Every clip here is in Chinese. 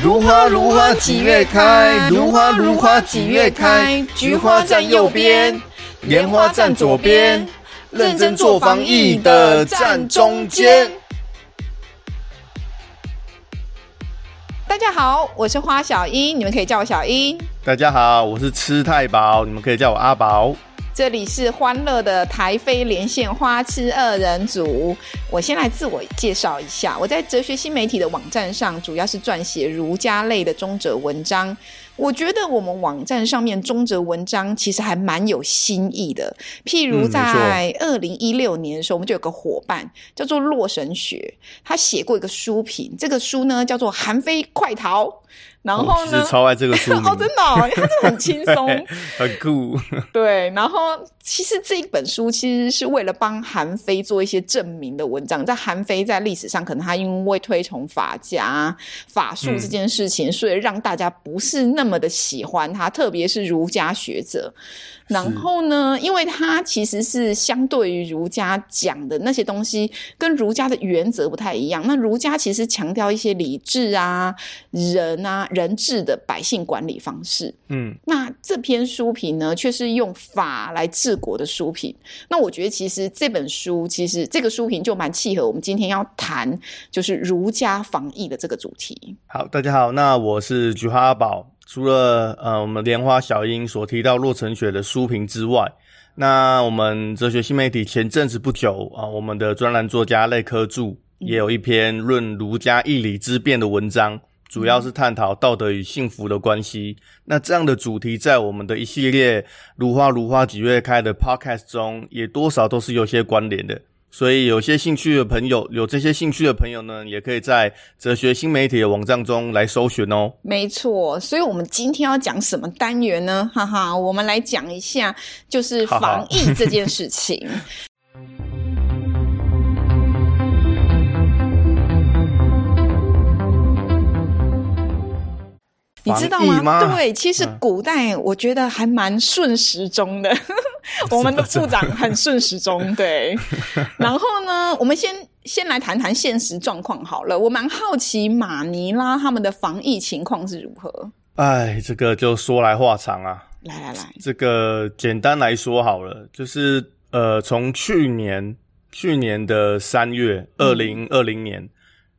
如花如花几月开？如花如花几月开？菊花站右边，莲花站左边，认真做防疫的站中间。大家好，我是花小英，你们可以叫我小英。大家好，我是吃太饱，你们可以叫我阿宝。这里是欢乐的台飞连线花痴二人组。我先来自我介绍一下，我在哲学新媒体的网站上，主要是撰写儒家类的中哲文章。我觉得我们网站上面中哲文章其实还蛮有新意的。譬如在二零一六年的时候，我们就有个伙伴叫做洛神学，他写过一个书评，这个书呢叫做《韩非快逃》。然后呢，超爱这个书 哦，真的、哦，因为它真的很轻松，很酷。对，然后其实这一本书其实是为了帮韩非做一些证明的文章。在韩非在历史上，可能他因为推崇法家法术这件事情，嗯、所以让大家不是那么的喜欢他，特别是儒家学者。然后呢，因为它其实是相对于儒家讲的那些东西，跟儒家的原则不太一样。那儒家其实强调一些礼智啊、人啊、人治的百姓管理方式。嗯，那这篇书评呢，却是用法来治国的书评。那我觉得，其实这本书，其实这个书评就蛮契合我们今天要谈，就是儒家防疫的这个主题。好，大家好，那我是菊花阿宝。除了呃，我们莲花小英所提到洛成雪的书评之外，那我们哲学新媒体前阵子不久啊，我们的专栏作家赖科柱也有一篇论儒家义理之辩的文章，主要是探讨道德与幸福的关系。那这样的主题在我们的一系列如花如花几月开的 podcast 中，也多少都是有些关联的。所以，有些兴趣的朋友，有这些兴趣的朋友呢，也可以在哲学新媒体的网站中来搜寻哦。没错，所以我们今天要讲什么单元呢？哈哈，我们来讲一下，就是防疫这件事情。你知道吗？吗对，其实古代我觉得还蛮顺时钟的。我们的部长很顺时钟，对。然后呢，我们先先来谈谈现实状况好了。我蛮好奇马尼拉他们的防疫情况是如何。哎，这个就说来话长啊。来来来，这个简单来说好了，就是呃，从去年去年的三月，二零二零年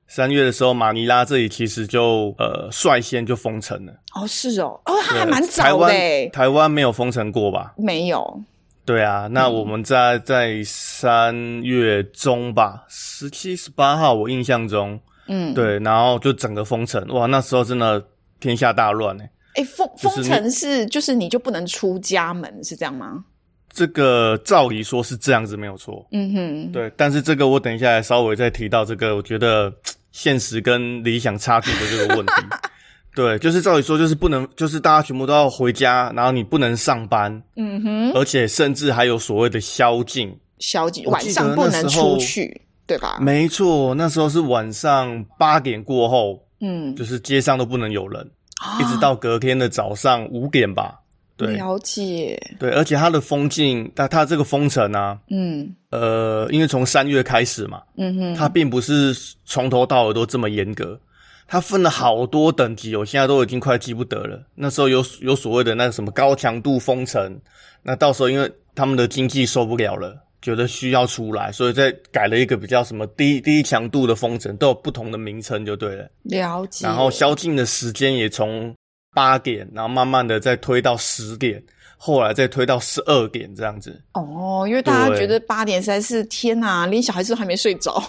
三月的时候，马尼拉这里其实就呃率先就封城了。哦，是哦，哦，它还蛮早的。台湾台湾没有封城过吧？没有。对啊，那我们在在三月中吧，十七、十八号，我印象中，嗯，对，然后就整个封城，哇，那时候真的天下大乱呢。哎，封封城是就是你就不能出家门，是这样吗？这个照理说是这样子，没有错。嗯哼，对，但是这个我等一下来稍微再提到这个，我觉得现实跟理想差距的这个问题。对，就是照理说，就是不能，就是大家全部都要回家，然后你不能上班，嗯哼，而且甚至还有所谓的宵禁，宵禁，晚上不能出去，对吧？没错，那时候是晚上八点过后，嗯，就是街上都不能有人，啊、一直到隔天的早上五点吧。对，了解。对，而且它的封禁，它它这个封城啊，嗯，呃，因为从三月开始嘛，嗯哼，它并不是从头到尾都这么严格。它分了好多等级，我现在都已经快记不得了。那时候有有所谓的那个什么高强度封城，那到时候因为他们的经济受不了了，觉得需要出来，所以再改了一个比较什么低低强度的封城，都有不同的名称就对了。了解。然后宵禁的时间也从八点，然后慢慢的再推到十点，后来再推到十二点这样子。哦，因为大家觉得八点实在是天哪，连小孩子都还没睡着。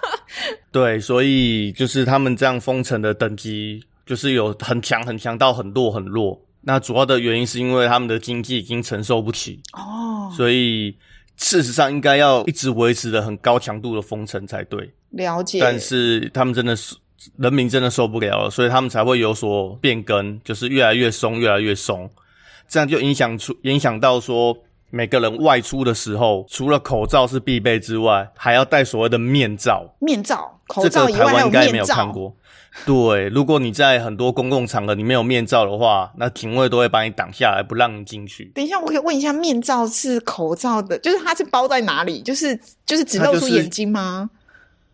对，所以就是他们这样封城的等级，就是有很强很强到很弱很弱。那主要的原因是因为他们的经济已经承受不起哦，所以事实上应该要一直维持的很高强度的封城才对。了解。但是他们真的是人民真的受不了了，所以他们才会有所变更，就是越来越松，越来越松，这样就影响出影响到说。每个人外出的时候，除了口罩是必备之外，还要戴所谓的面罩。面罩，口罩以外还有面罩。这个台湾应该没有看过。对，如果你在很多公共场合你没有面罩的话，那警卫都会把你挡下来，不让你进去。等一下，我可以问一下，面罩是口罩的，就是它是包在哪里？就是就是只露出眼睛吗？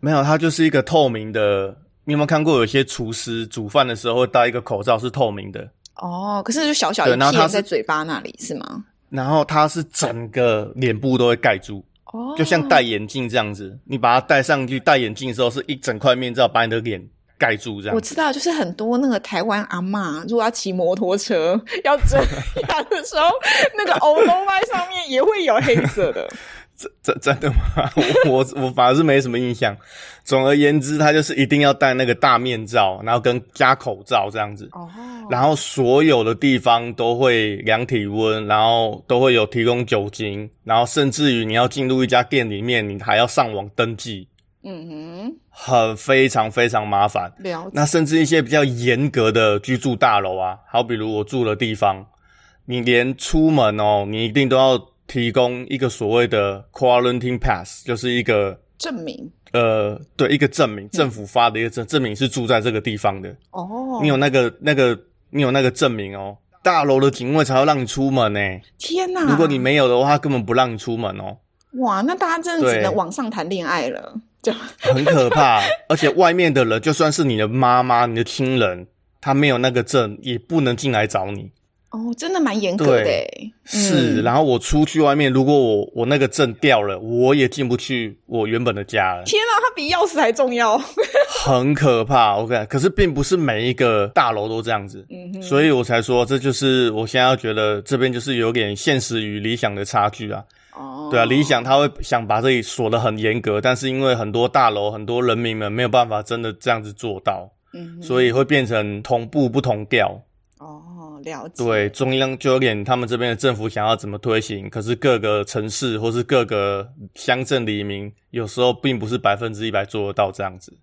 没有，它就是一个透明的你有没有看过有些厨师煮饭的时候会戴一个口罩是透明的？哦，可是就小小一片在嘴巴那里是吗？然后它是整个脸部都会盖住，哦，就像戴眼镜这样子，你把它戴上去，戴眼镜的时候是一整块面罩把你的脸盖住这样。我知道，就是很多那个台湾阿嬷，如果要骑摩托车要这样 的时候，那个欧龙麦上面也会有黑色的。真真真的吗？我我我反而是没什么印象。总而言之，他就是一定要戴那个大面罩，然后跟加口罩这样子。哦。然后所有的地方都会量体温，然后都会有提供酒精，然后甚至于你要进入一家店里面，你还要上网登记。嗯哼。很非常非常麻烦。了解。那甚至一些比较严格的居住大楼啊，好比如我住的地方，你连出门哦，你一定都要。提供一个所谓的 quarantine pass，就是一个证明。呃，对，一个证明，政府发的一个证证明是住在这个地方的。哦，你有那个那个，你有那个证明哦，大楼的警卫才要让你出门呢。天哪！如果你没有的话，他根本不让你出门哦。哇，那大家真的只能网上谈恋爱了，就 很可怕。而且外面的人，就算是你的妈妈、你的亲人，他没有那个证，也不能进来找你。哦，真的蛮严格的。对，是。嗯、然后我出去外面，如果我我那个证掉了，我也进不去我原本的家了。天啊，它比钥匙还重要，很可怕。OK，可是并不是每一个大楼都这样子，嗯，所以我才说这就是我现在要觉得这边就是有点现实与理想的差距啊。哦，对啊，理想他会想把这里锁得很严格，但是因为很多大楼很多人民们没有办法真的这样子做到，嗯，所以会变成同步不同调。哦。了解。对，中央就有点他们这边的政府想要怎么推行，可是各个城市或是各个乡镇里民，有时候并不是百分之一百做得到这样子。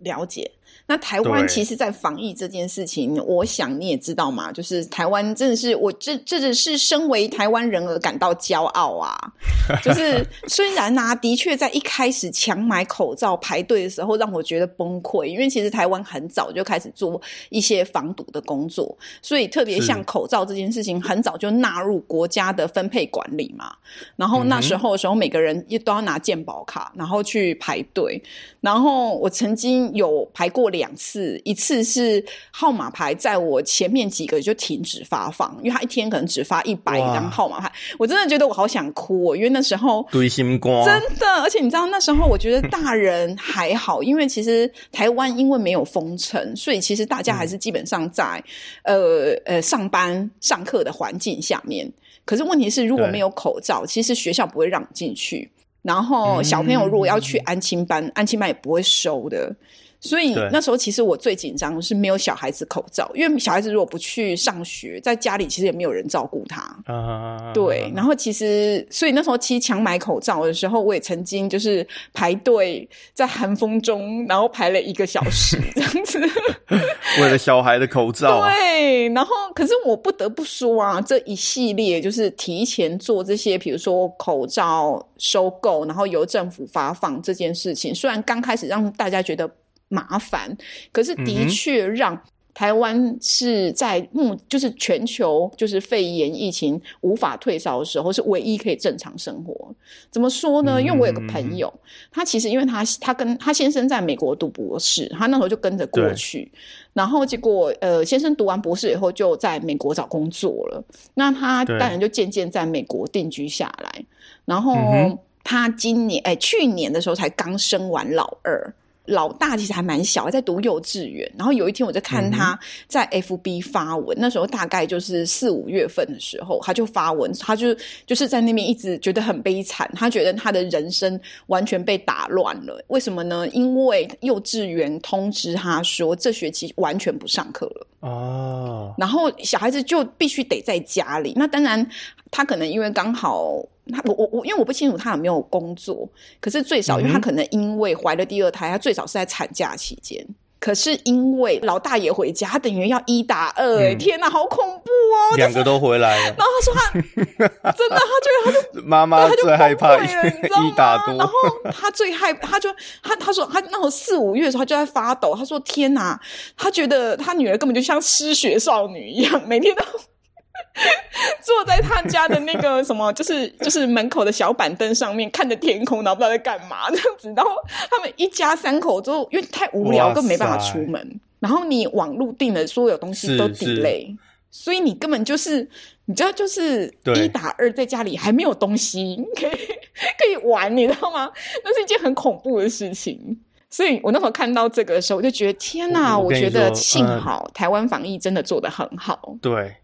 了解。那台湾其实，在防疫这件事情，我想你也知道嘛，就是台湾真的是我这这只是身为台湾人而感到骄傲啊。就是虽然呢、啊，的确在一开始强买口罩排队的时候，让我觉得崩溃，因为其实台湾很早就开始做一些防堵的工作，所以特别像口罩这件事情，很早就纳入国家的分配管理嘛。然后那时候的时候，每个人也都要拿健保卡，然后去排队。然后我曾经有排过两。两次，一次是号码牌在我前面几个就停止发放，因为他一天可能只发一百张号码牌，我真的觉得我好想哭哦，因为那时候堆心瓜，真的，而且你知道那时候我觉得大人还好，因为其实台湾因为没有封城，所以其实大家还是基本上在、嗯、呃呃上班上课的环境下面。可是问题是如果没有口罩，其实学校不会让你进去，然后小朋友如果要去安亲班，嗯、安亲班也不会收的。所以那时候其实我最紧张的是没有小孩子口罩，因为小孩子如果不去上学，在家里其实也没有人照顾他。啊，对。然后其实，所以那时候其实抢买口罩的时候，我也曾经就是排队在寒风中，然后排了一个小时 这样子，为了小孩的口罩。对。然后，可是我不得不说啊，这一系列就是提前做这些，比如说口罩收购，然后由政府发放这件事情，虽然刚开始让大家觉得。麻烦，可是的确让台湾是在目就是全球就是肺炎疫情无法退烧的时候，是唯一可以正常生活。怎么说呢？因为我有个朋友，他其实因为他他跟他先生在美国读博士，他那时候就跟着过去，然后结果呃先生读完博士以后就在美国找工作了，那他当然就渐渐在美国定居下来。然后他今年哎去年的时候才刚生完老二。老大其实还蛮小，在读幼稚园。然后有一天，我在看他在 FB 发文，嗯、那时候大概就是四五月份的时候，他就发文，他就就是在那边一直觉得很悲惨，他觉得他的人生完全被打乱了。为什么呢？因为幼稚园通知他说，这学期完全不上课了。哦，然后小孩子就必须得在家里。那当然，他可能因为刚好。他我我我，因为我不清楚他有没有工作，可是最少，因为他可能因为怀了第二胎，他最少是在产假期间。可是因为老大也回家，他等于要一打二，哎，天哪，好恐怖哦！两个都回来了。然后他说他 真的，他觉得他就 妈妈最害怕一打多。然后他最害，他就他他说他那时候四五月的时候他就在发抖，他说天哪，他觉得他女儿根本就像失学少女一样，每天都。坐在他家的那个什么，就是就是门口的小板凳上面，看着天空，然后不知道在干嘛这样子。然后他们一家三口就因为太无聊，更没办法出门。然后你网路订的所有东西都 delay，所以你根本就是你知道，就是一打二，在家里还没有东西可以 可以玩，你知道吗？那是一件很恐怖的事情。所以我那时候看到这个的时候，我就觉得天哪！我，我觉得幸好、呃、台湾防疫真的做得很好。对，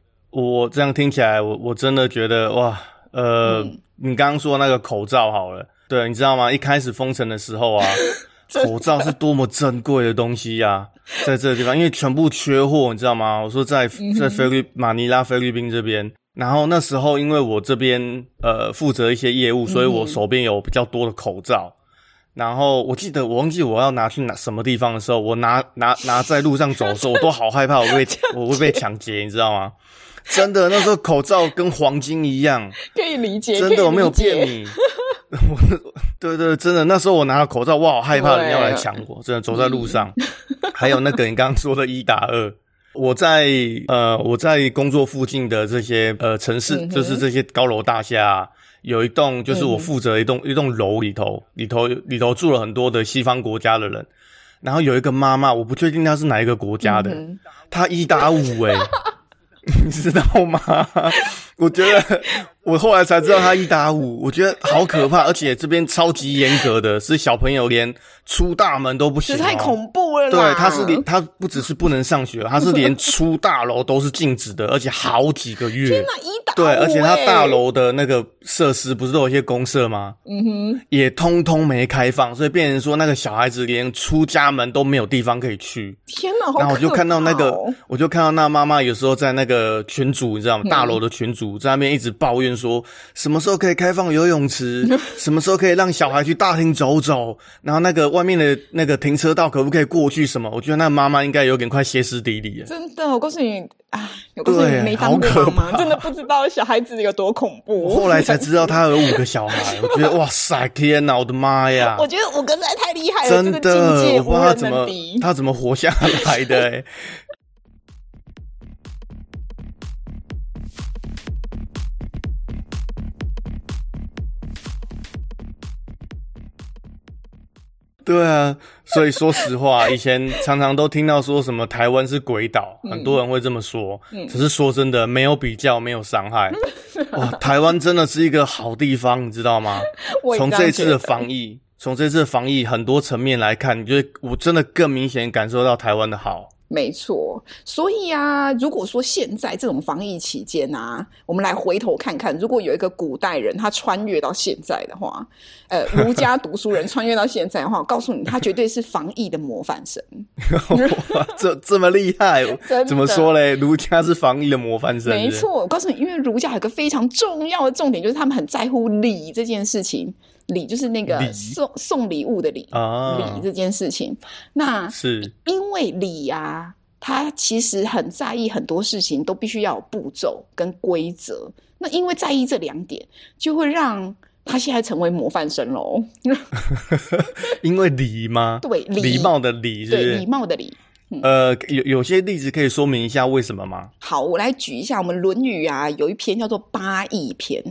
我这样听起来，我我真的觉得哇，呃，嗯、你刚刚说那个口罩好了，对，你知道吗？一开始封城的时候啊，口罩是多么珍贵的东西呀、啊，在这个地方，因为全部缺货，你知道吗？我说在在菲律马尼拉菲律宾这边，然后那时候因为我这边呃负责一些业务，所以我手边有比较多的口罩。然后我记得我忘记我要拿去哪什么地方的时候，我拿拿拿在路上走的时候，我都好害怕我会 被我会被抢劫，你知道吗？真的，那时候口罩跟黄金一样，可以理解。真的，我没有骗你。我对对，真的，那时候我拿了口罩，我好害怕人要来抢我。真的，走在路上，还有那个你刚刚说的一打二，我在呃我在工作附近的这些呃城市，就是这些高楼大厦。有一栋就是我负责一栋、嗯、一栋楼里头，里头里头住了很多的西方国家的人，然后有一个妈妈，我不确定她是哪一个国家的，嗯、她一打五诶你知道吗？我觉得我后来才知道他一打五，我觉得好可怕，而且这边超级严格的，是小朋友连出大门都不行、喔，太恐怖了。对，他是连他不只是不能上学，他是连出大楼都是禁止的，而且好几个月。天哪，一打五、欸！对，而且他大楼的那个设施不是都有一些公设吗？嗯哼，也通通没开放，所以变成说那个小孩子连出家门都没有地方可以去。天哪，好可怕、喔！然后我就看到那个，我就看到那妈妈有时候在那个群组，你知道吗？大楼的群组在那边一直抱怨说，什么时候可以开放游泳池？什么时候可以让小孩去大厅走走？然后那个外面的那个。停车道可不可以过去？什么？我觉得那妈妈应该有点快歇斯底里了。真的，我告诉你啊，我告诉你没当过妈妈，真的不知道小孩子有多恐怖。我后来才知道他有五个小孩，我觉得哇塞，天哪，我的妈呀！我觉得五个实在太厉害了，真的，这个境界我不知道他怎么他怎么活下来的欸。对啊，所以说实话，以前常常都听到说什么台湾是鬼岛，嗯、很多人会这么说。嗯，只是说真的，没有比较，没有伤害。哇，台湾真的是一个好地方，你知道吗？从这次的防疫，从这次的防疫很多层面来看，你觉得我真的更明显感受到台湾的好。没错，所以啊，如果说现在这种防疫期间啊，我们来回头看看，如果有一个古代人他穿越到现在的话，呃，儒家读书人穿越到现在的话，我告诉你，他绝对是防疫的模范生。哇，这这么厉害？怎么说嘞？儒家是防疫的模范生。没错，我告诉你，因为儒家有个非常重要的重点，就是他们很在乎礼这件事情。礼就是那个送送礼物的礼，礼、啊、这件事情，那是因为礼啊，他其实很在意很多事情都必须要有步骤跟规则。那因为在意这两点，就会让他现在成为模范生喽。因为礼吗？对，礼貌的礼，对，礼貌的礼。嗯、呃，有有些例子可以说明一下为什么吗？好，我来举一下，我们《论语》啊，有一篇叫做《八佾篇》，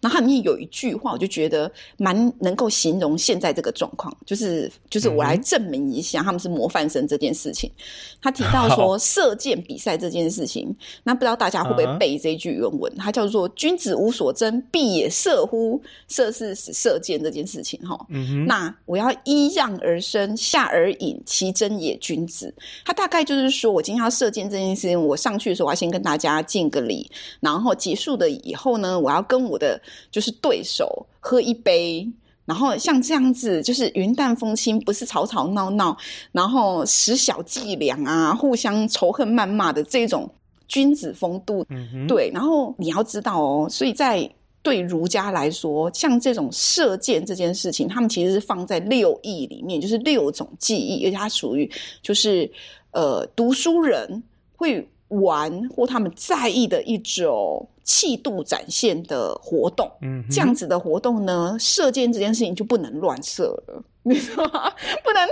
那它里面有一句话，我就觉得蛮能够形容现在这个状况，就是就是我来证明一下他们是模范生这件事情。他提到说射箭比赛这件事情，那不知道大家会不会背这句原文？它叫做“君子无所争，必也射乎？”射是使射箭这件事情哈。嗯哼。那我要揖让而生，下而饮，其真也君子。他大概就是说，我今天要射箭这件事情，我上去的时候，我要先跟大家敬个礼，然后结束的以后呢，我要跟我的就是对手喝一杯，然后像这样子，就是云淡风轻，不是吵吵闹闹，然后使小伎俩啊，互相仇恨谩骂的这种君子风度。嗯，对。然后你要知道哦，所以在。对儒家来说，像这种射箭这件事情，他们其实是放在六艺里面，就是六种技艺，而且它属于就是呃读书人会玩或他们在意的一种气度展现的活动。嗯，这样子的活动呢，射箭这件事情就不能乱射了，你说 不能。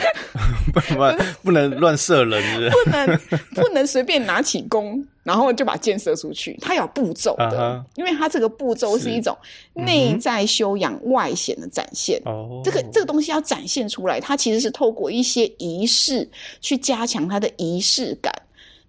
不不不能乱射人是不是，不能 不能随便拿起弓，然后就把箭射出去。它有步骤的，uh huh. 因为它这个步骤是一种内在修养外显的展现。哦，这个这个东西要展现出来，它其实是透过一些仪式去加强它的仪式感。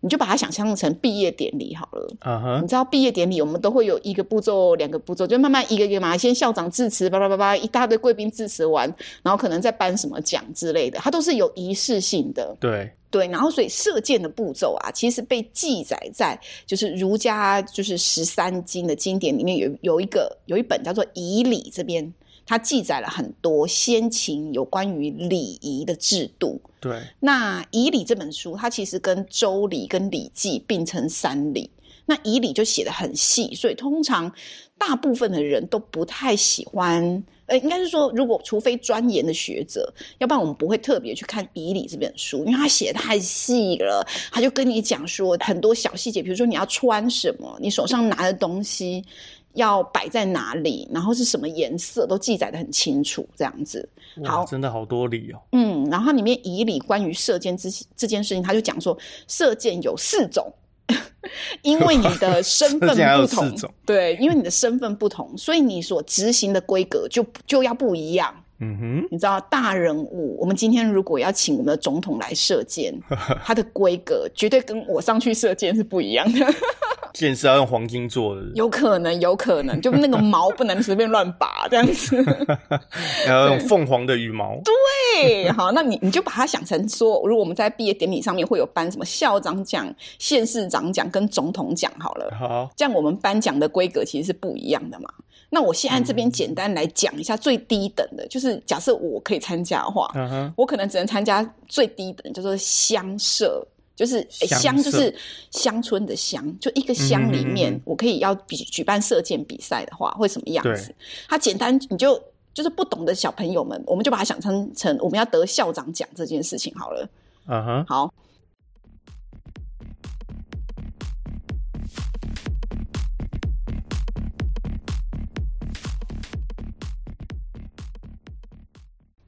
你就把它想象成毕业典礼好了。Uh huh. 你知道毕业典礼我们都会有一个步骤、两个步骤，就慢慢一个一个嘛。先校长致辞，叭叭叭叭，一大堆贵宾致辞完，然后可能再颁什么奖之类的，它都是有仪式性的。对对，然后所以射箭的步骤啊，其实被记载在就是儒家就是十三经的经典里面有，有有一个有一本叫做《仪礼》这边。它记载了很多先秦有关于礼仪的制度。对，那《仪礼》这本书，它其实跟《周礼》跟《礼记》并称三礼。那《仪礼》就写得很细，所以通常大部分的人都不太喜欢。呃，应该是说，如果除非钻研的学者，要不然我们不会特别去看《仪礼》这本书，因为它写得太细了。他就跟你讲说很多小细节，比如说你要穿什么，你手上拿的东西。要摆在哪里，然后是什么颜色，都记载的很清楚，这样子。好，真的好多礼哦。嗯，然后它里面仪礼关于射箭这这件事情，他就讲说，射箭有四种，因为你的 身份不同，对，因为你的身份不同，所以你所执行的规格就就要不一样。嗯哼，你知道大人物，我们今天如果要请我们的总统来射箭，他的规格绝对跟我上去射箭是不一样的。箭是要用黄金做的，有可能，有可能，就那个毛不能随便乱拔这样子，要用凤凰的羽毛。对，好，那你你就把它想成说，如果我们在毕业典礼上面会有颁什么校长奖、县市长奖跟总统奖，好了，好，这样我们颁奖的规格其实是不一样的嘛。那我现在这边简单来讲一下最低等的，就是假设我可以参加的话，我可能只能参加最低等，叫做乡社，就是乡、欸、就是乡村的乡，就一个乡里面，我可以要比举办射箭比赛的话，会什么样子？对它简单，你就就是不懂的小朋友们，我们就把它想成成我们要得校长奖这件事情好了。嗯哼，好。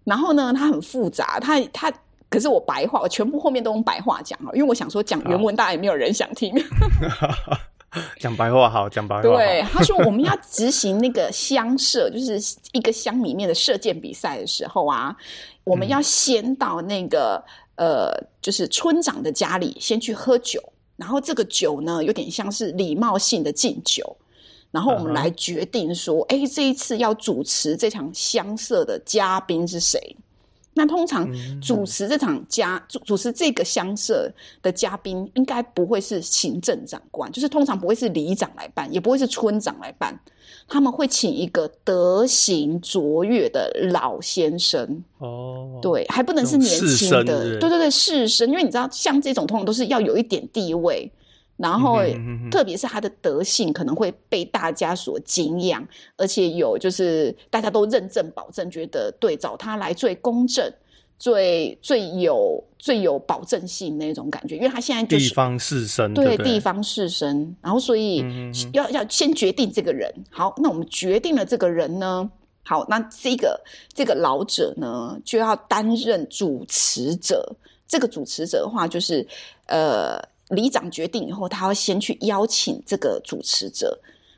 然后呢，它很复杂，它它可是我白话，我全部后面都用白话讲啊，因为我想说讲原文，大家也没有人想听。讲白话好，讲白话。对，他说我们要执行那个乡射，就是一个乡里面的射箭比赛的时候啊，我们要先到那个、嗯、呃，就是村长的家里先去喝酒，然后这个酒呢，有点像是礼貌性的敬酒。然后我们来决定说，哎、uh huh.，这一次要主持这场乡社的嘉宾是谁？那通常主持这场家主、uh. 主持这个乡社的嘉宾，应该不会是行政长官，就是通常不会是里长来办，也不会是村长来办，他们会请一个德行卓越的老先生。哦，uh. 对，还不能是年轻的，对对对，士绅，因为你知道，像这种通常都是要有一点地位。然后，特别是他的德性可能会被大家所敬仰，而且有就是大家都认证保证，觉得对找他来最公正、最最有最有保证性那种感觉，因为他现在就是地方士绅，对地方士绅，然后所以要要先决定这个人。好，那我们决定了这个人呢，好，那这个这个老者呢就要担任主持者。这个主持者的话，就是呃。里长决定以后，他要先去邀请这个主持者，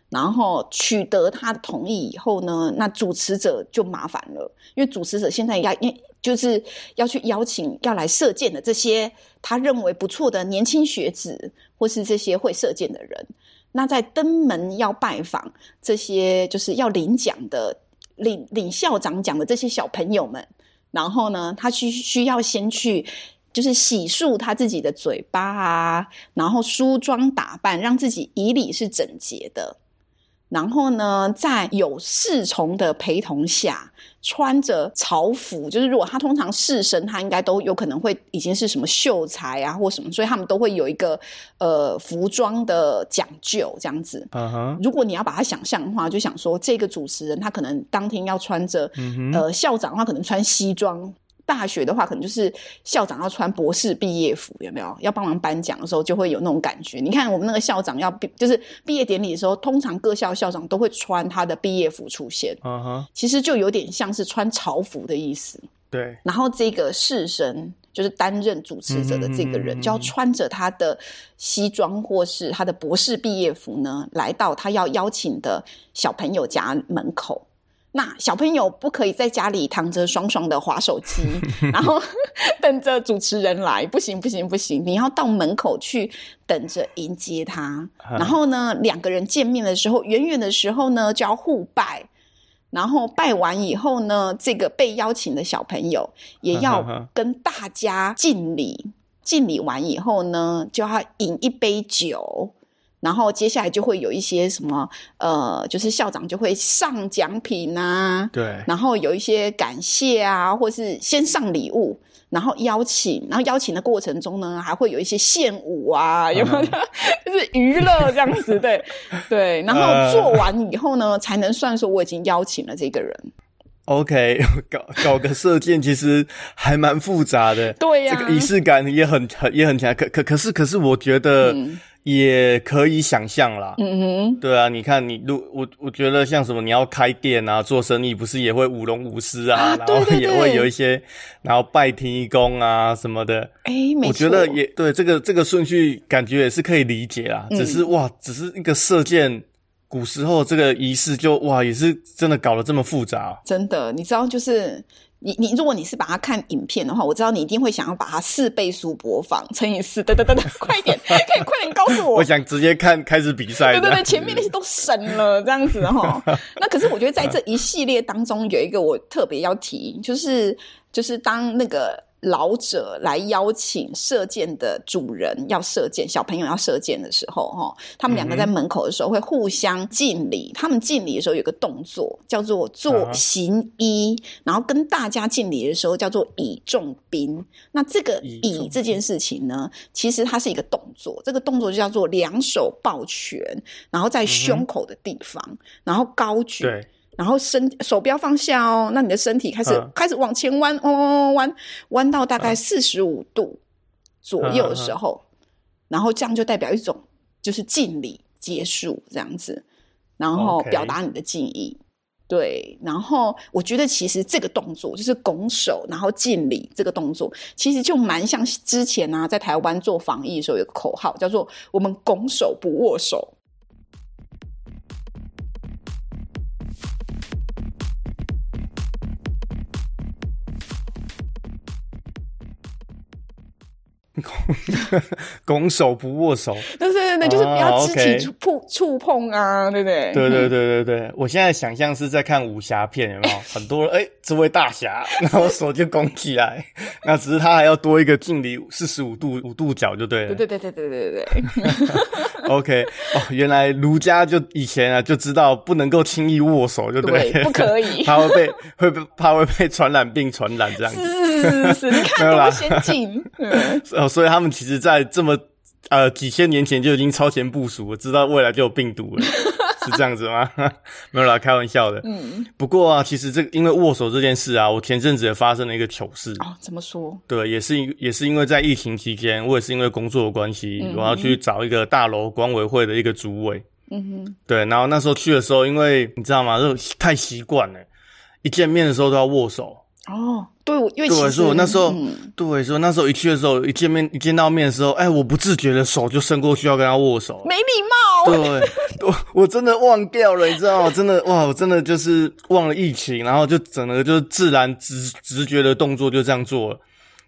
然后取得他的同意以后呢，那主持者就麻烦了，因为主持者现在要，因就是要去邀请要来射箭的这些他认为不错的年轻学子，或是这些会射箭的人，那在登门要拜访这些就是要领奖的领领校长奖的这些小朋友们，然后呢，他需需要先去。就是洗漱他自己的嘴巴啊，然后梳妆打扮，让自己仪礼是整洁的。然后呢，在有侍从的陪同下，穿着朝服，就是如果他通常侍身，他应该都有可能会已经是什么秀才啊，或什么，所以他们都会有一个呃服装的讲究这样子。Uh huh. 如果你要把它想象的话，就想说这个主持人他可能当天要穿着，uh huh. 呃，校长的话可能穿西装。大学的话，可能就是校长要穿博士毕业服，有没有？要帮忙颁奖的时候，就会有那种感觉。你看我们那个校长要毕，就是毕业典礼的时候，通常各校校长都会穿他的毕业服出现。嗯哼，其实就有点像是穿朝服的意思。对。然后这个士绅就是担任主持者的这个人，就要穿着他的西装或是他的博士毕业服呢，来到他要邀请的小朋友家门口。那小朋友不可以在家里躺着爽爽的划手机，然后 等着主持人来，不行不行不行，你要到门口去等着迎接他。然后呢，两个人见面的时候，远远的时候呢就要互拜，然后拜完以后呢，这个被邀请的小朋友也要跟大家敬礼，敬礼完以后呢，就要饮一杯酒。然后接下来就会有一些什么，呃，就是校长就会上奖品啊，对，然后有一些感谢啊，或是先上礼物，然后邀请，然后邀请的过程中呢，还会有一些献舞啊，有没有？就是娱乐这样子，对对。然后做完以后呢，呃、才能算说我已经邀请了这个人。OK，搞搞个射箭其实还蛮复杂的，对呀、啊，这个仪式感也很很也很强。可可可是可是，我觉得。嗯也可以想象啦，嗯哼，对啊，你看你，如我我觉得像什么，你要开店啊，做生意不是也会舞龙舞狮啊，啊然后也会有一些，然后拜天公啊什么的，哎、我觉得也对，这个这个顺序感觉也是可以理解啦，嗯、只是哇，只是一个射箭，古时候这个仪式就哇，也是真的搞得这么复杂，真的，你知道就是。你你，如果你是把它看影片的话，我知道你一定会想要把它四倍速播放乘以四，等等等等，快一点，可以快点告诉我。我想直接看开始比赛。对对对，前面那些都省了，这样子哈。那可是我觉得在这一系列当中，有一个我特别要提，就是就是当那个。老者来邀请射箭的主人要射箭，小朋友要射箭的时候，哈，他们两个在门口的时候会互相敬礼。他们敬礼的时候有个动作叫做做行揖，然后跟大家敬礼的时候叫做以重宾。那这个以这件事情呢，其实它是一个动作，这个动作就叫做两手抱拳，然后在胸口的地方，然后高举。然后身手不要放下哦，那你的身体开始、嗯、开始往前弯，弯弯弯弯到大概四十五度左右的时候，嗯、然后这样就代表一种就是敬礼结束这样子，然后表达你的敬意。对，然后我觉得其实这个动作就是拱手然后敬礼这个动作，其实就蛮像之前、啊，在台湾做防疫的时候有个口号叫做“我们拱手不握手”。拱 拱手不握手，对对对，就是不要肢体触碰触碰啊，对不对？对对对对对，我现在想象是在看武侠片，有没有？很多人哎，这位大侠，然后手就拱起来，那只是他还要多一个敬礼四十五度五度角就对了。对对对对对对对。OK，哦，原来儒家就以前啊就知道不能够轻易握手，就对，对，不可以，他会被会被怕会被传染病传染这样子。是是是是，你看多先进。哦，所以他们其实，在这么呃几千年前就已经超前部署，我知道未来就有病毒了，是这样子吗？没有啦，开玩笑的。嗯。不过啊，其实这个因为握手这件事啊，我前阵子也发生了一个糗事。哦，怎么说？对，也是也是因为在疫情期间，我也是因为工作的关系，嗯、我要去找一个大楼管委会的一个主委。嗯哼。对，然后那时候去的时候，因为你知道吗？就太习惯了，一见面的时候都要握手。哦。对，因为其实对，所以我那时候，嗯、对，所以那时候一去的时候，一见面一见到面的时候，哎，我不自觉的手就伸过去要跟他握手，没礼貌。对，我我真的忘掉了，你知道吗？真的哇，我真的就是忘了疫情，然后就整个就自然直直觉的动作就这样做了，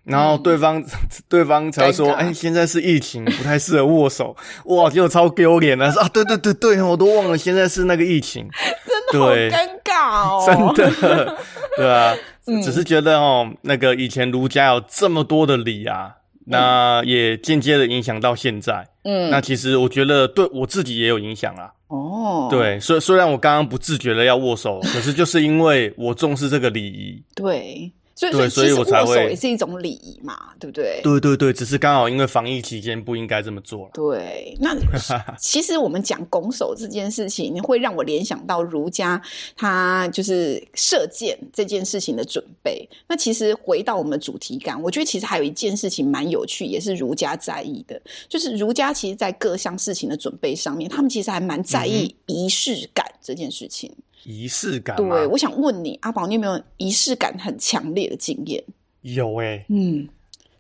然后对方、嗯、对方 才说，哎，现在是疫情，不太适合握手，哇，结果超丢脸的，说啊，对对对对，我都忘了现在是那个疫情，真的好尴尬哦，真的，对啊。只是觉得哦，那个以前儒家有这么多的礼啊，那也间接的影响到现在。嗯，那其实我觉得对我自己也有影响啊。哦，对，虽虽然我刚刚不自觉的要握手，可是就是因为我重视这个礼仪。对，所以，所以握手也是一种礼仪嘛，对不对？对对对，只是刚好因为防疫期间不应该这么做了。对，那 其实我们讲拱手这件事情，会让我联想到儒家，他就是射箭这件事情的准备。那其实回到我们的主题感，我觉得其实还有一件事情蛮有趣，也是儒家在意的，就是儒家其实在各项事情的准备上面，他们其实还蛮在意仪式感这件事情。仪式感，对，我想问你，阿宝，你有没有仪式感很强烈的经验？有诶、欸，嗯，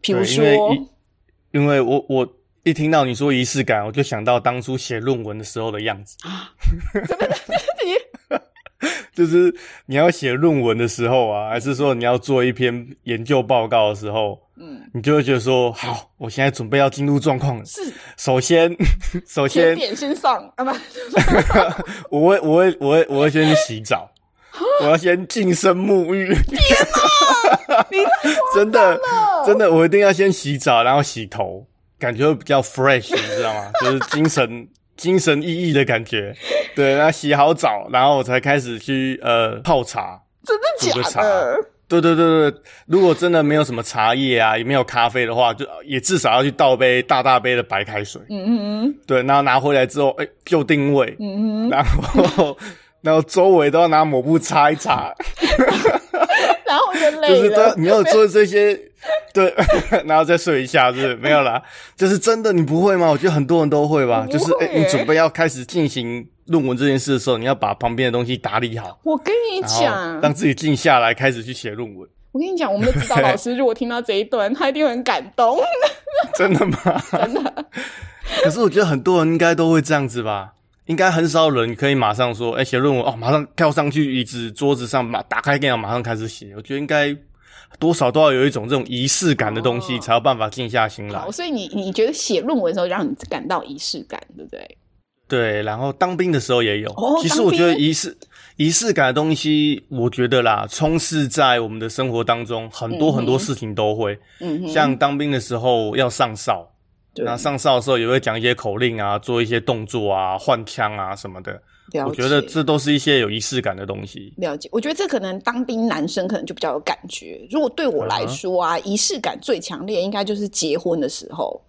比如说，因为，我我一听到你说仪式感，我就想到当初写论文的时候的样子啊，怎么你？就是你要写论文的时候啊，还是说你要做一篇研究报告的时候？嗯，你就会觉得说，好，我现在准备要进入状况了。是，首先，首先点先上啊，不，我会，我会，我会，我会先去洗澡，我要先净身沐浴。天哪，你 真的，真的，我一定要先洗澡，然后洗头，感觉会比较 fresh，你知道吗？就是精神、精神奕奕的感觉。对，然后洗好澡，然后我才开始去呃泡茶，真的假的？对对对对，如果真的没有什么茶叶啊，也没有咖啡的话，就也至少要去倒杯大大杯的白开水。嗯嗯嗯。对，然后拿回来之后，哎，就定位。嗯嗯。然后，然后周围都要拿抹布擦一擦。然后就累了。就是都你要做这些，对，然后再睡一下，是不是？没有啦，就是真的，你不会吗？我觉得很多人都会吧。就是哎，你准备要开始进行。论文这件事的时候，你要把旁边的东西打理好。我跟你讲，让自己静下来，开始去写论文。我跟你讲，我们的指导老师如果听到这一段，他一定很感动。真的吗？真的。可是我觉得很多人应该都会这样子吧？应该很少人可以马上说，哎、欸，写论文哦，马上跳上去椅子桌子上，马打开电脑，马上开始写。我觉得应该多少都要有一种这种仪式感的东西，才有办法静下心来。好，所以你你觉得写论文的时候让你感到仪式感，对不对？对，然后当兵的时候也有。哦，其实我觉得仪式仪式感的东西，我觉得啦，充斥在我们的生活当中，很多很多事情都会。嗯，像当兵的时候要上哨，对，那上哨的时候也会讲一些口令啊，做一些动作啊，换枪啊什么的。了解。我觉得这都是一些有仪式感的东西。了解，我觉得这可能当兵男生可能就比较有感觉。如果对我来说啊，仪式感最强烈，应该就是结婚的时候。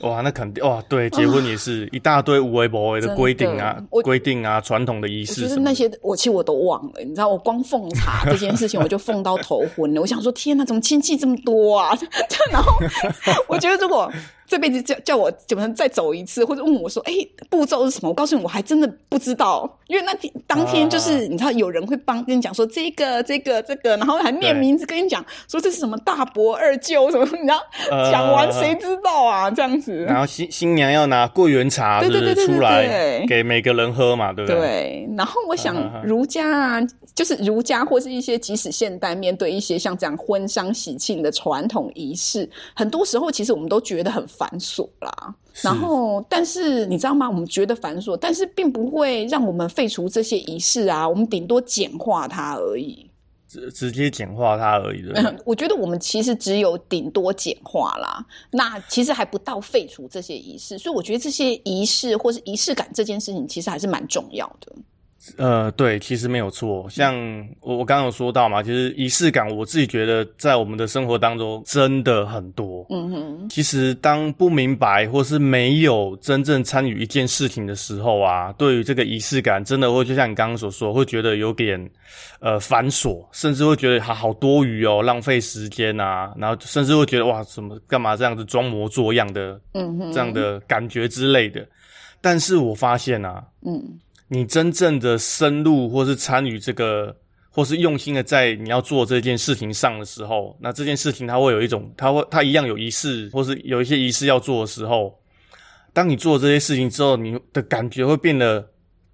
哇，那肯定哇，对，结婚也是一大堆无微不为的规定啊，规定啊，传统的仪式。就是那些我其实我都忘了，你知道，我光奉茶这件事情，我就奉到头昏了。我想说，天哪，怎么亲戚这么多啊？然后 我觉得如果。这辈子叫叫我怎么能再走一次，或者问我说：“哎，步骤是什么？”我告诉你，我还真的不知道，因为那天当天就是、啊、你知道，有人会帮跟你讲说这个、这个、这个，然后还念名字跟你讲说这是什么大伯、二舅什么，你知道？呃、讲完谁知道啊？这样子。然后新新娘要拿桂圆茶对对对对，出来给每个人喝嘛，对不对？对。然后我想儒家啊，就是儒家或是一些即使现代面对一些像这样婚丧喜庆的传统仪式，很多时候其实我们都觉得很。繁琐啦，然后，但是你知道吗？我们觉得繁琐，但是并不会让我们废除这些仪式啊。我们顶多简化它而已，直直接简化它而已的。我觉得我们其实只有顶多简化啦，那其实还不到废除这些仪式。所以我觉得这些仪式或是仪式感这件事情，其实还是蛮重要的。呃，对，其实没有错。像我我刚刚有说到嘛，其实仪式感，我自己觉得在我们的生活当中真的很多。嗯哼。其实当不明白或是没有真正参与一件事情的时候啊，对于这个仪式感，真的会就像你刚刚所说，会觉得有点呃繁琐，甚至会觉得好好多余哦，浪费时间啊，然后甚至会觉得哇，怎么干嘛这样子装模作样的，嗯哼，这样的感觉之类的。但是我发现啊，嗯。你真正的深入，或是参与这个，或是用心的在你要做这件事情上的时候，那这件事情它会有一种，它会它一样有仪式，或是有一些仪式要做的时候，当你做这些事情之后，你的感觉会变得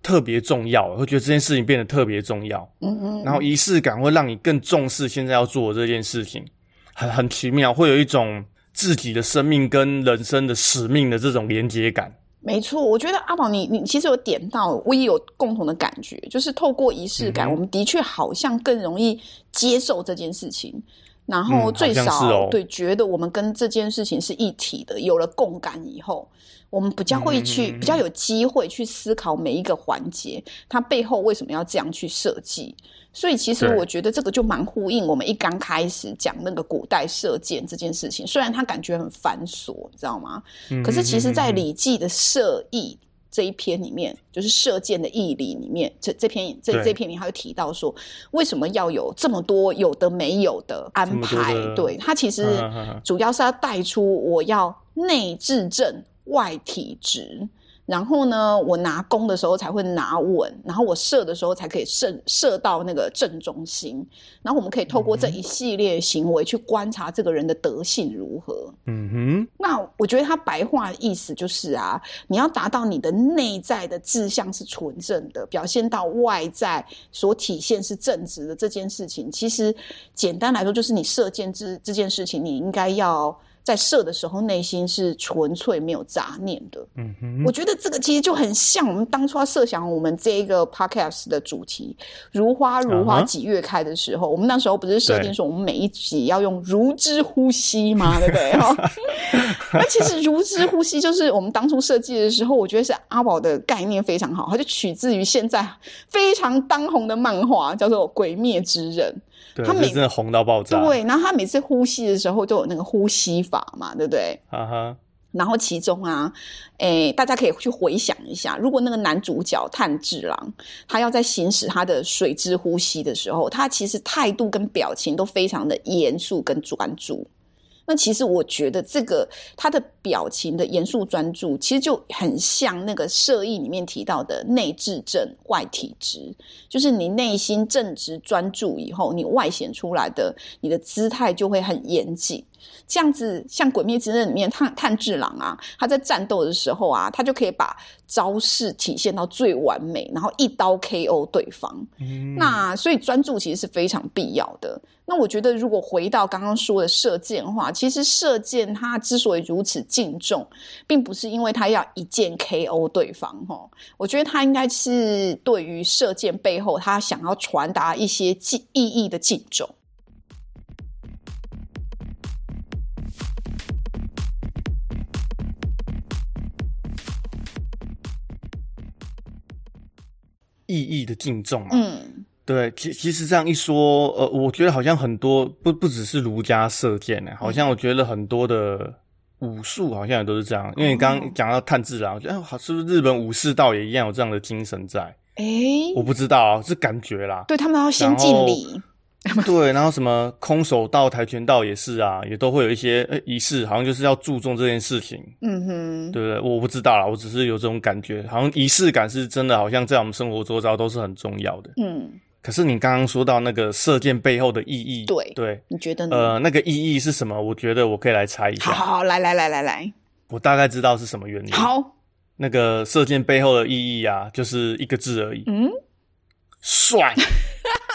特别重要，会觉得这件事情变得特别重要。嗯嗯。然后仪式感会让你更重视现在要做的这件事情，很很奇妙，会有一种自己的生命跟人生的使命的这种连接感。没错，我觉得阿宝，你你其实有点到，我也有共同的感觉，就是透过仪式感，嗯、我们的确好像更容易接受这件事情。然后最少、嗯哦、对觉得我们跟这件事情是一体的，有了共感以后，我们比较会去，嗯、比较有机会去思考每一个环节，它背后为什么要这样去设计。所以其实我觉得这个就蛮呼应我们一刚开始讲那个古代射箭这件事情，虽然它感觉很繁琐，你知道吗？嗯、可是其实，在《礼记》的射义。这一篇里面，就是射箭的义理里面，这这篇这这篇里面，他会提到说，为什么要有这么多有的没有的安排？对，他其实主要是要带出我要内置正，外体直。然后呢，我拿弓的时候才会拿稳，然后我射的时候才可以射射到那个正中心。然后我们可以透过这一系列行为去观察这个人的德性如何。嗯哼。那我觉得他白话的意思就是啊，你要达到你的内在的志向是纯正的，表现到外在所体现是正直的这件事情，其实简单来说就是你射箭这这件事情，你应该要。在射的时候，内心是纯粹没有杂念的。嗯哼，我觉得这个其实就很像我们当初要设想我们这一个 podcast 的主题“如花如花几月开”的时候，uh -huh. 我们那时候不是设定说我们每一集要用“如之呼吸”吗？对不对？那其实“如之呼吸”就是我们当初设计的时候，我觉得是阿宝的概念非常好，它就取自于现在非常当红的漫画，叫做《鬼灭之刃》。对，他每真的红到爆炸。对，然后他每次呼吸的时候都有那个呼吸法嘛，对不对？啊哈。然后其中啊，诶，大家可以去回想一下，如果那个男主角炭治郎他要在行使他的水之呼吸的时候，他其实态度跟表情都非常的严肃跟专注。那其实我觉得这个他的表情的严肃专注，其实就很像那个射义里面提到的内置正，外体直，就是你内心正直专注以后，你外显出来的你的姿态就会很严谨。这样子，像《鬼灭之刃》里面炭炭治郎啊，他在战斗的时候啊，他就可以把招式体现到最完美，然后一刀 KO 对方。嗯、那所以专注其实是非常必要的。那我觉得，如果回到刚刚说的射箭的话，其实射箭它之所以如此敬重，并不是因为他要一箭 KO 对方齁。我觉得他应该是对于射箭背后他想要传达一些意义的敬重。意义的敬重嘛，嗯，对，其其实这样一说，呃，我觉得好像很多不不只是儒家射箭呢，好像我觉得很多的武术好像也都是这样。嗯、因为你刚刚讲到炭治郎，我觉得好是不是日本武士道也一样有这样的精神在？哎、欸，我不知道啊，是感觉啦。对，他们要先敬礼。对，然后什么空手道、跆拳道也是啊，也都会有一些呃仪式，好像就是要注重这件事情。嗯哼，对不对？我不知道啦，我只是有这种感觉，好像仪式感是真的，好像在我们生活周遭都是很重要的。嗯，可是你刚刚说到那个射箭背后的意义，对对，你觉得呢？呃，那个意义是什么？我觉得我可以来猜一下。好来来来来来，我大概知道是什么原因。好，那个射箭背后的意义啊，就是一个字而已。嗯，帅。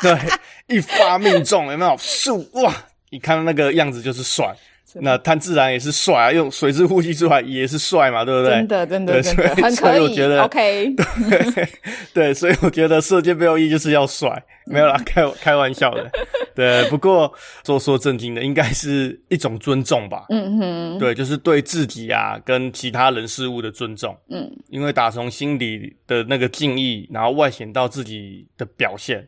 对，一发命中，有没有？咻哇！你看到那个样子就是帅。那他自然也是帅啊，用水之呼吸出来也是帅嘛，对不对？真的，真的，真的，很可以。所以我觉得，OK。对，对，所以我觉得射箭背后意义就是要帅，没有啦，开开玩笑的。对，不过说说正经的，应该是一种尊重吧。嗯哼。对，就是对自己啊，跟其他人事物的尊重。嗯。因为打从心底的那个敬意，然后外显到自己的表现。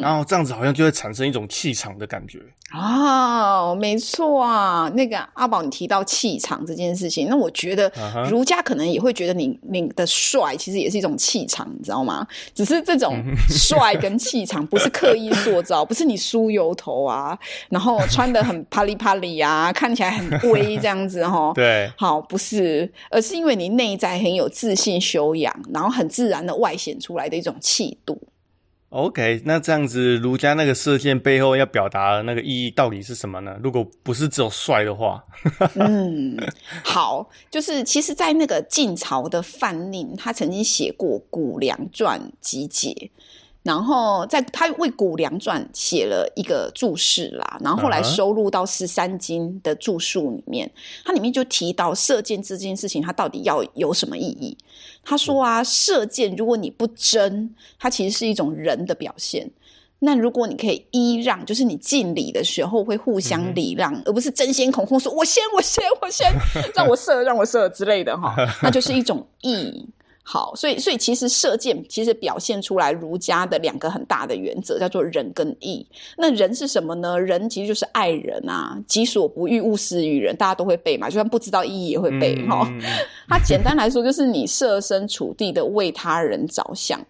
然后这样子好像就会产生一种气场的感觉哦，没错啊。那个阿宝，你提到气场这件事情，那我觉得儒家可能也会觉得你你的帅其实也是一种气场，你知道吗？只是这种帅跟气场不是刻意塑造，不是你梳油头啊，然后穿的很啪里啪里啊，看起来很威这样子哈。对，好，不是，而是因为你内在很有自信修养，然后很自然的外显出来的一种气度。OK，那这样子，儒家那个射箭背后要表达的那个意义到底是什么呢？如果不是只有帅的话，嗯，好，就是其实，在那个晋朝的范宁，他曾经写过《谷梁传集解》。然后在他为《谷梁传》写了一个注释啦，然后后来收录到十三经的注述里面，它里面就提到射箭这件事情，它到底要有什么意义？他说啊，射箭如果你不真，它其实是一种人的表现。那如果你可以依让，就是你敬礼的时候会互相礼让，嗯、而不是争先恐后说“我先，我先，我先，让我射，让我射”之类的哈，那就是一种义。好，所以所以其实射箭其实表现出来儒家的两个很大的原则，叫做仁跟义。那仁是什么呢？仁其实就是爱人啊，己所不欲，勿施于人，大家都会背嘛，就算不知道意义也会背哈。嗯、它简单来说就是你设身处地的为他人着想。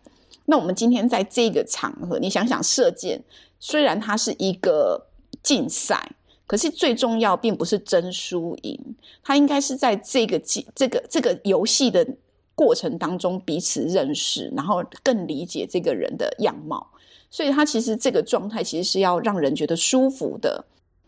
那我们今天在这个场合，你想想射箭，虽然它是一个竞赛，可是最重要并不是争输赢，它应该是在这个这这个这个游戏的。过程当中彼此认识，然后更理解这个人的样貌，所以他其实这个状态其实是要让人觉得舒服的。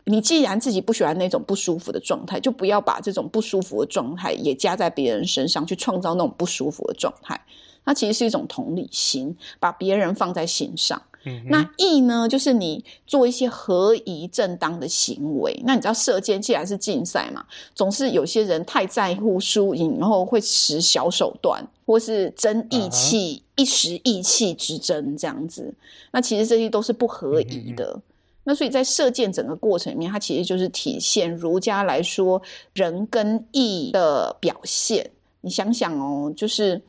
你既然自己不喜欢那种不舒服的状态，就不要把这种不舒服的状态也加在别人身上，去创造那种不舒服的状态。它其实是一种同理心，把别人放在心上。嗯、那义呢，就是你做一些合宜正当的行为。那你知道射箭既然是竞赛嘛，总是有些人太在乎输赢，然后会使小手段，或是争义气、uh. 一时义气之争这样子。那其实这些都是不合宜的。那所以在射箭整个过程里面，它其实就是体现儒家来说仁跟义的表现。你想想哦，就是。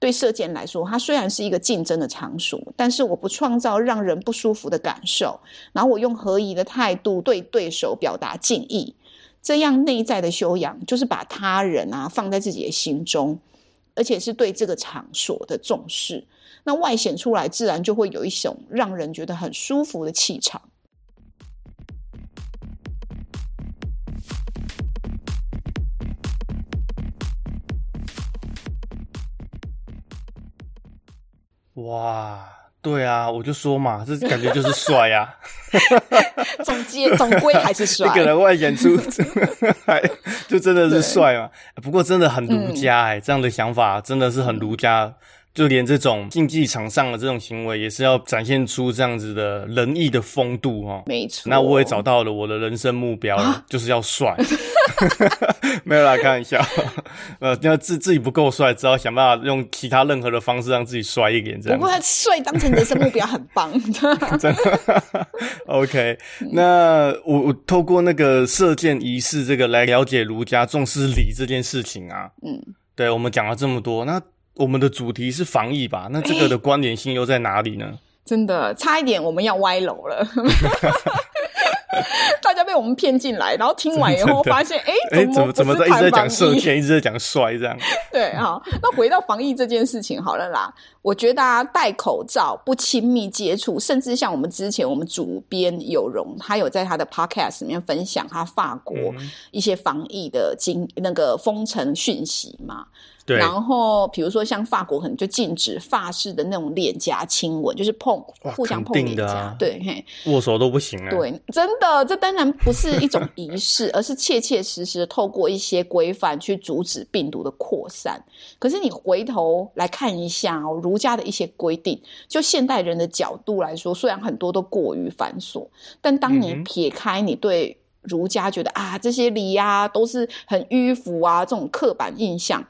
对射箭来说，它虽然是一个竞争的场所，但是我不创造让人不舒服的感受，然后我用合宜的态度对对手表达敬意，这样内在的修养就是把他人啊放在自己的心中，而且是对这个场所的重视，那外显出来自然就会有一种让人觉得很舒服的气场。哇，对啊，我就说嘛，这感觉就是帅呀、啊。总结总归还是帅，一个人外显出 还就真的是帅嘛。不过真的很儒家哎、这样的想法真的是很儒家。就连这种竞技场上的这种行为，也是要展现出这样子的仁义的风度哈。没错。那我也找到了我的人生目标，啊、就是要帅。没有啦，开玩笑。呃，要自自己不够帅，只好想办法用其他任何的方式让自己帅一点。这样。不过帅当成人生目标很棒。真的。OK，那我我透过那个射箭仪式这个来了解儒家重视礼这件事情啊。嗯。对，我们讲了这么多，那。我们的主题是防疫吧？那这个的关联性又在哪里呢？欸、真的差一点，我们要歪楼了。大家被我们骗进来，然后听完以后发现，哎，怎么怎么在一直在讲射箭，一直在讲摔这样？对，好，那回到防疫这件事情好了啦。我觉得啊，戴口罩、不亲密接触，甚至像我们之前我们主编有容，他有在他的 podcast 里面分享他法国一些防疫的经那个封城讯息嘛。对然后，比如说像法国，可能就禁止法式的那种脸颊亲吻，就是碰互相碰脸颊，啊、对，嘿，握手都不行啊。对，真的，这当然不是一种仪式，而是切切实实透过一些规范去阻止病毒的扩散。可是你回头来看一下哦，儒家的一些规定，就现代人的角度来说，虽然很多都过于繁琐，但当你撇开你对儒家觉得、嗯、啊这些礼啊都是很迂腐啊这种刻板印象。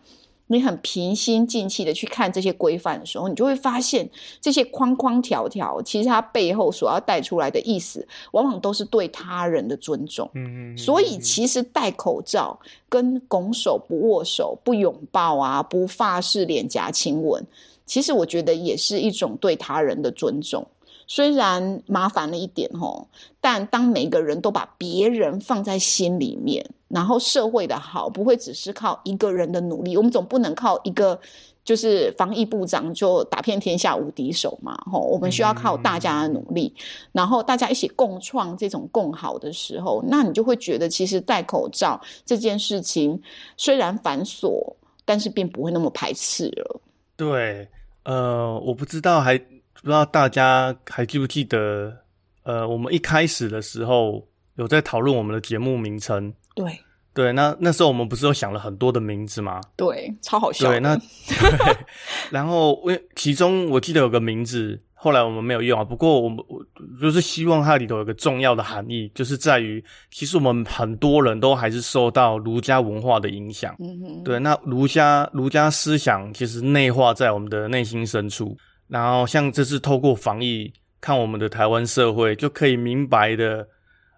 你很平心静气的去看这些规范的时候，你就会发现这些框框条条，其实它背后所要带出来的意思，往往都是对他人的尊重。嗯嗯。所以其实戴口罩、跟拱手不握手、不拥抱啊、不发式脸颊亲吻，其实我觉得也是一种对他人的尊重。虽然麻烦了一点吼，但当每个人都把别人放在心里面，然后社会的好不会只是靠一个人的努力，我们总不能靠一个就是防疫部长就打遍天下无敌手嘛吼，我们需要靠大家的努力，然后大家一起共创这种共好的时候，那你就会觉得其实戴口罩这件事情虽然繁琐，但是并不会那么排斥了。对，呃，我不知道还。不知道大家还记不记得，呃，我们一开始的时候有在讨论我们的节目名称。对对，那那时候我们不是有想了很多的名字吗？对，超好笑。对，那 对，然后因为其中我记得有个名字，后来我们没有用啊。不过我们我就是希望它里头有个重要的含义，就是在于其实我们很多人都还是受到儒家文化的影响。嗯哼，对，那儒家儒家思想其实内化在我们的内心深处。然后，像这次透过防疫看我们的台湾社会，就可以明白的，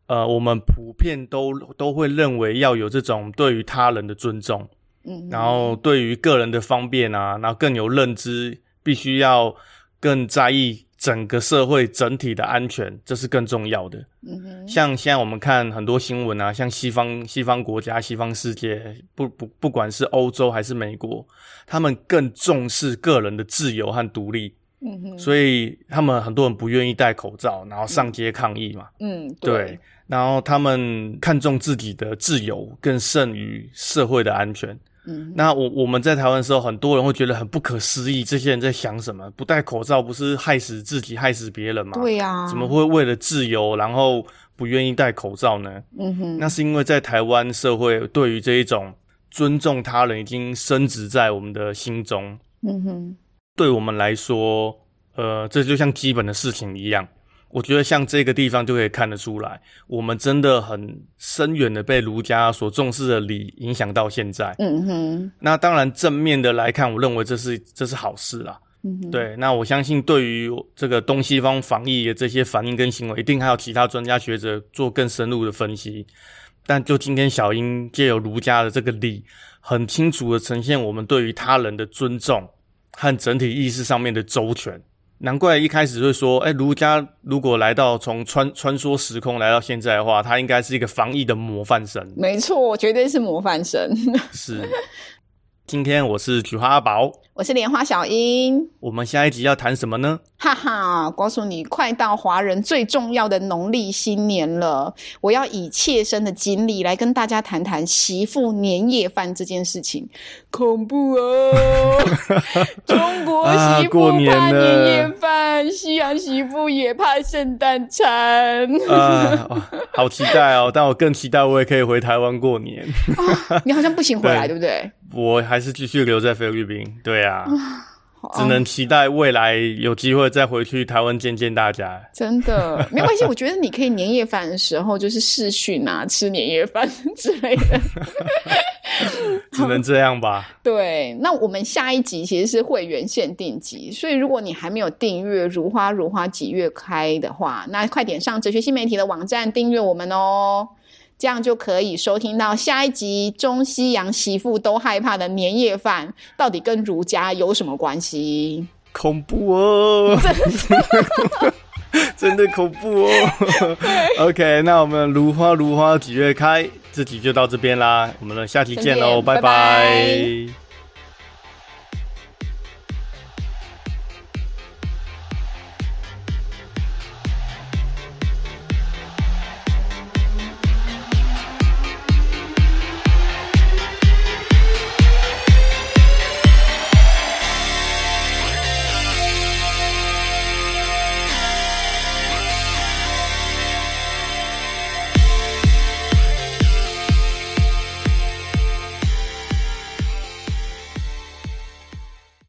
呃，我们普遍都都会认为要有这种对于他人的尊重，嗯，然后对于个人的方便啊，然后更有认知，必须要更在意。整个社会整体的安全，这是更重要的。嗯哼，像现在我们看很多新闻啊，像西方西方国家、西方世界，不不不管是欧洲还是美国，他们更重视个人的自由和独立。嗯哼，所以他们很多人不愿意戴口罩，然后上街抗议嘛。嗯，对，对。然后他们看重自己的自由，更胜于社会的安全。嗯，那我我们在台湾的时候，很多人会觉得很不可思议，这些人在想什么？不戴口罩不是害死自己、害死别人吗？对呀，怎么会为了自由，然后不愿意戴口罩呢？嗯哼，那是因为在台湾社会，对于这一种尊重他人已经深植在我们的心中。嗯哼，对我们来说，呃，这就像基本的事情一样。我觉得像这个地方就可以看得出来，我们真的很深远的被儒家所重视的礼影响到现在。嗯哼。那当然正面的来看，我认为这是这是好事啦。嗯哼。对，那我相信对于这个东西方防疫的这些反应跟行为，一定还有其他专家学者做更深入的分析。但就今天小英借由儒家的这个礼，很清楚的呈现我们对于他人的尊重和整体意识上面的周全。难怪一开始会说，哎，儒家如果来到从穿穿梭时空来到现在的话，他应该是一个防疫的模范生。没错，绝对是模范生。是。今天我是菊花阿宝，我是莲花小英。我们下一集要谈什么呢？哈哈，告诉你，快到华人最重要的农历新年了，我要以切身的经历来跟大家谈谈媳妇年夜饭这件事情。恐怖哦！中国媳妇怕年夜饭，啊、西洋媳妇也怕圣诞餐。啊，好期待哦！但我更期待我也可以回台湾过年。啊、你好像不行回来，对，对不对？我还是继续留在菲律宾，对啊，只能期待未来有机会再回去台湾见见大家。真的 没关系，我觉得你可以年夜饭的时候就是视讯啊，吃年夜饭之类的，只能这样吧。对，那我们下一集其实是会员限定集，所以如果你还没有订阅《如花如花几月开》的话，那快点上哲学新媒体的网站订阅我们哦。这样就可以收听到下一集中西洋媳妇都害怕的年夜饭，到底跟儒家有什么关系？恐怖哦！真的 恐怖哦！OK，那我们如花如花几月开？这集就到这边啦，我们下期见喽，拜拜。拜拜。